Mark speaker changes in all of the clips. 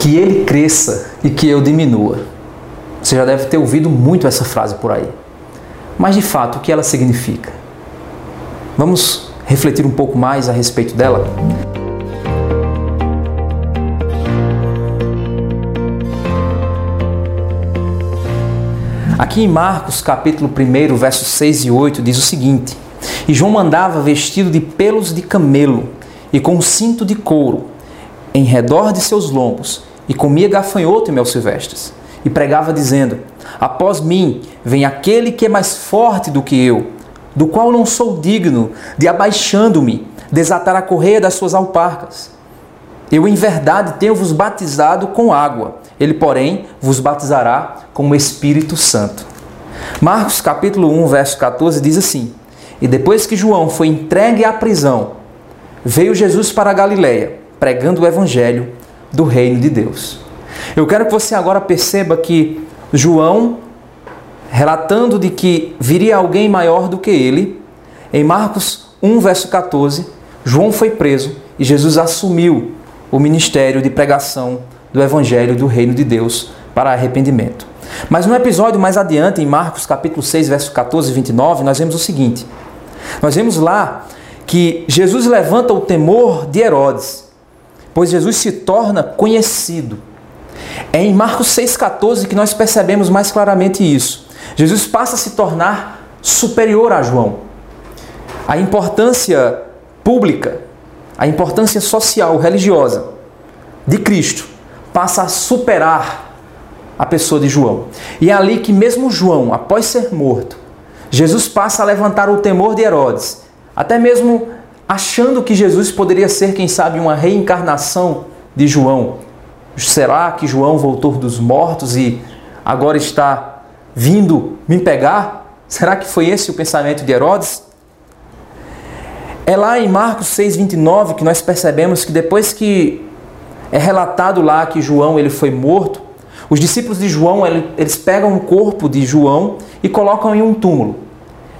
Speaker 1: que ele cresça e que eu diminua. Você já deve ter ouvido muito essa frase por aí. Mas de fato, o que ela significa? Vamos refletir um pouco mais a respeito dela? Aqui em Marcos, capítulo 1, versos 6 e 8, diz o seguinte: E João andava vestido de pelos de camelo e com um cinto de couro em redor de seus lombos, e comia gafanhoto e mel silvestres, e pregava dizendo: Após mim vem aquele que é mais forte do que eu, do qual não sou digno de abaixando-me desatar a correia das suas alparcas. Eu em verdade tenho vos batizado com água, ele, porém, vos batizará com o Espírito Santo. Marcos capítulo 1, verso 14 diz assim: E depois que João foi entregue à prisão, veio Jesus para a Galiléia, pregando o evangelho do reino de Deus. Eu quero que você agora perceba que João, relatando de que viria alguém maior do que ele, em Marcos 1, verso 14, João foi preso e Jesus assumiu o ministério de pregação do Evangelho do Reino de Deus para arrependimento. Mas no episódio mais adiante, em Marcos capítulo 6, verso 14 e 29, nós vemos o seguinte. Nós vemos lá que Jesus levanta o temor de Herodes, pois Jesus se torna conhecido. É em Marcos 6,14 que nós percebemos mais claramente isso. Jesus passa a se tornar superior a João. A importância pública, a importância social, religiosa de Cristo passa a superar a pessoa de João. E é ali que, mesmo João, após ser morto, Jesus passa a levantar o temor de Herodes, até mesmo achando que Jesus poderia ser, quem sabe, uma reencarnação de João. Será que João voltou dos mortos e agora está vindo me pegar? Será que foi esse o pensamento de Herodes? É lá em Marcos 6:29 que nós percebemos que depois que é relatado lá que João ele foi morto, os discípulos de João eles pegam o corpo de João e colocam em um túmulo.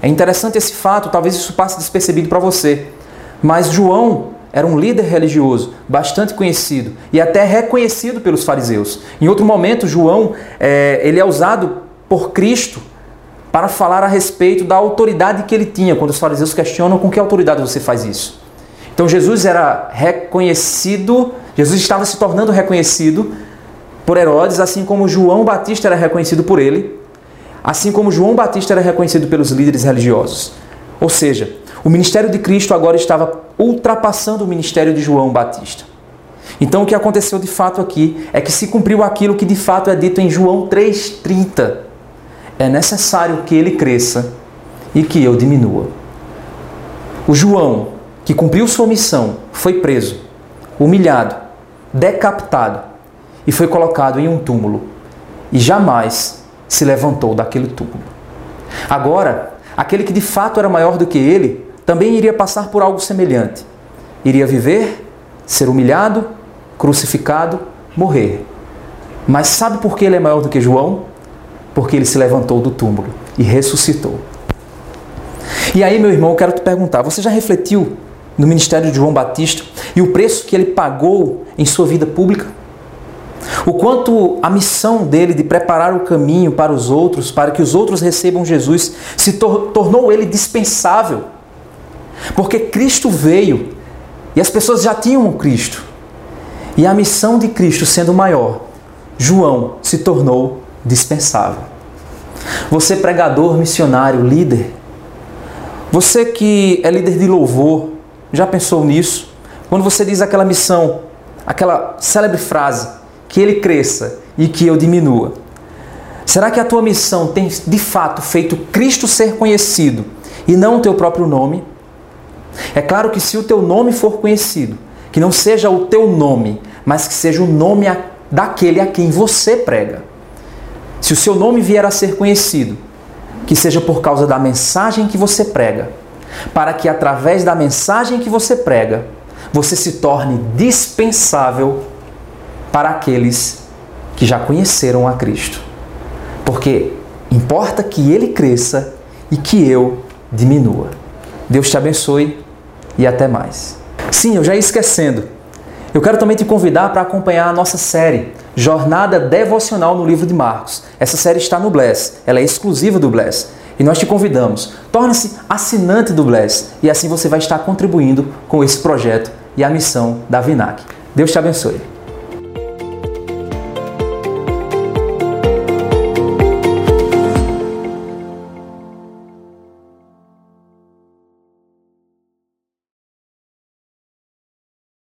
Speaker 1: É interessante esse fato, talvez isso passe despercebido para você. Mas João era um líder religioso bastante conhecido e até reconhecido pelos fariseus. Em outro momento, João é, ele é usado por Cristo para falar a respeito da autoridade que ele tinha, quando os fariseus questionam com que autoridade você faz isso. Então Jesus era reconhecido, Jesus estava se tornando reconhecido por Herodes, assim como João Batista era reconhecido por ele, assim como João Batista era reconhecido pelos líderes religiosos. Ou seja, o ministério de Cristo agora estava ultrapassando o ministério de João Batista. Então o que aconteceu de fato aqui é que se cumpriu aquilo que de fato é dito em João 3,30. É necessário que ele cresça e que eu diminua. O João, que cumpriu sua missão, foi preso, humilhado, decapitado e foi colocado em um túmulo e jamais se levantou daquele túmulo. Agora, aquele que de fato era maior do que ele também iria passar por algo semelhante. Iria viver, ser humilhado, crucificado, morrer. Mas sabe por que ele é maior do que João? Porque ele se levantou do túmulo e ressuscitou. E aí, meu irmão, eu quero te perguntar: você já refletiu no ministério de João Batista e o preço que ele pagou em sua vida pública? O quanto a missão dele de preparar o caminho para os outros, para que os outros recebam Jesus, se tor tornou ele dispensável porque Cristo veio e as pessoas já tinham um Cristo. E a missão de Cristo sendo maior, João se tornou dispensável. Você, pregador, missionário, líder, você que é líder de louvor, já pensou nisso? Quando você diz aquela missão, aquela célebre frase, que ele cresça e que eu diminua. Será que a tua missão tem de fato feito Cristo ser conhecido e não o teu próprio nome? É claro que se o teu nome for conhecido, que não seja o teu nome, mas que seja o nome daquele a quem você prega. Se o seu nome vier a ser conhecido, que seja por causa da mensagem que você prega, para que através da mensagem que você prega, você se torne dispensável para aqueles que já conheceram a Cristo. Porque importa que ele cresça e que eu diminua. Deus te abençoe e até mais. Sim, eu já ia esquecendo. Eu quero também te convidar para acompanhar a nossa série Jornada Devocional no Livro de Marcos. Essa série está no Bless, ela é exclusiva do Bless. E nós te convidamos, torne-se assinante do Bless e assim você vai estar contribuindo com esse projeto e a missão da Vinac. Deus te abençoe.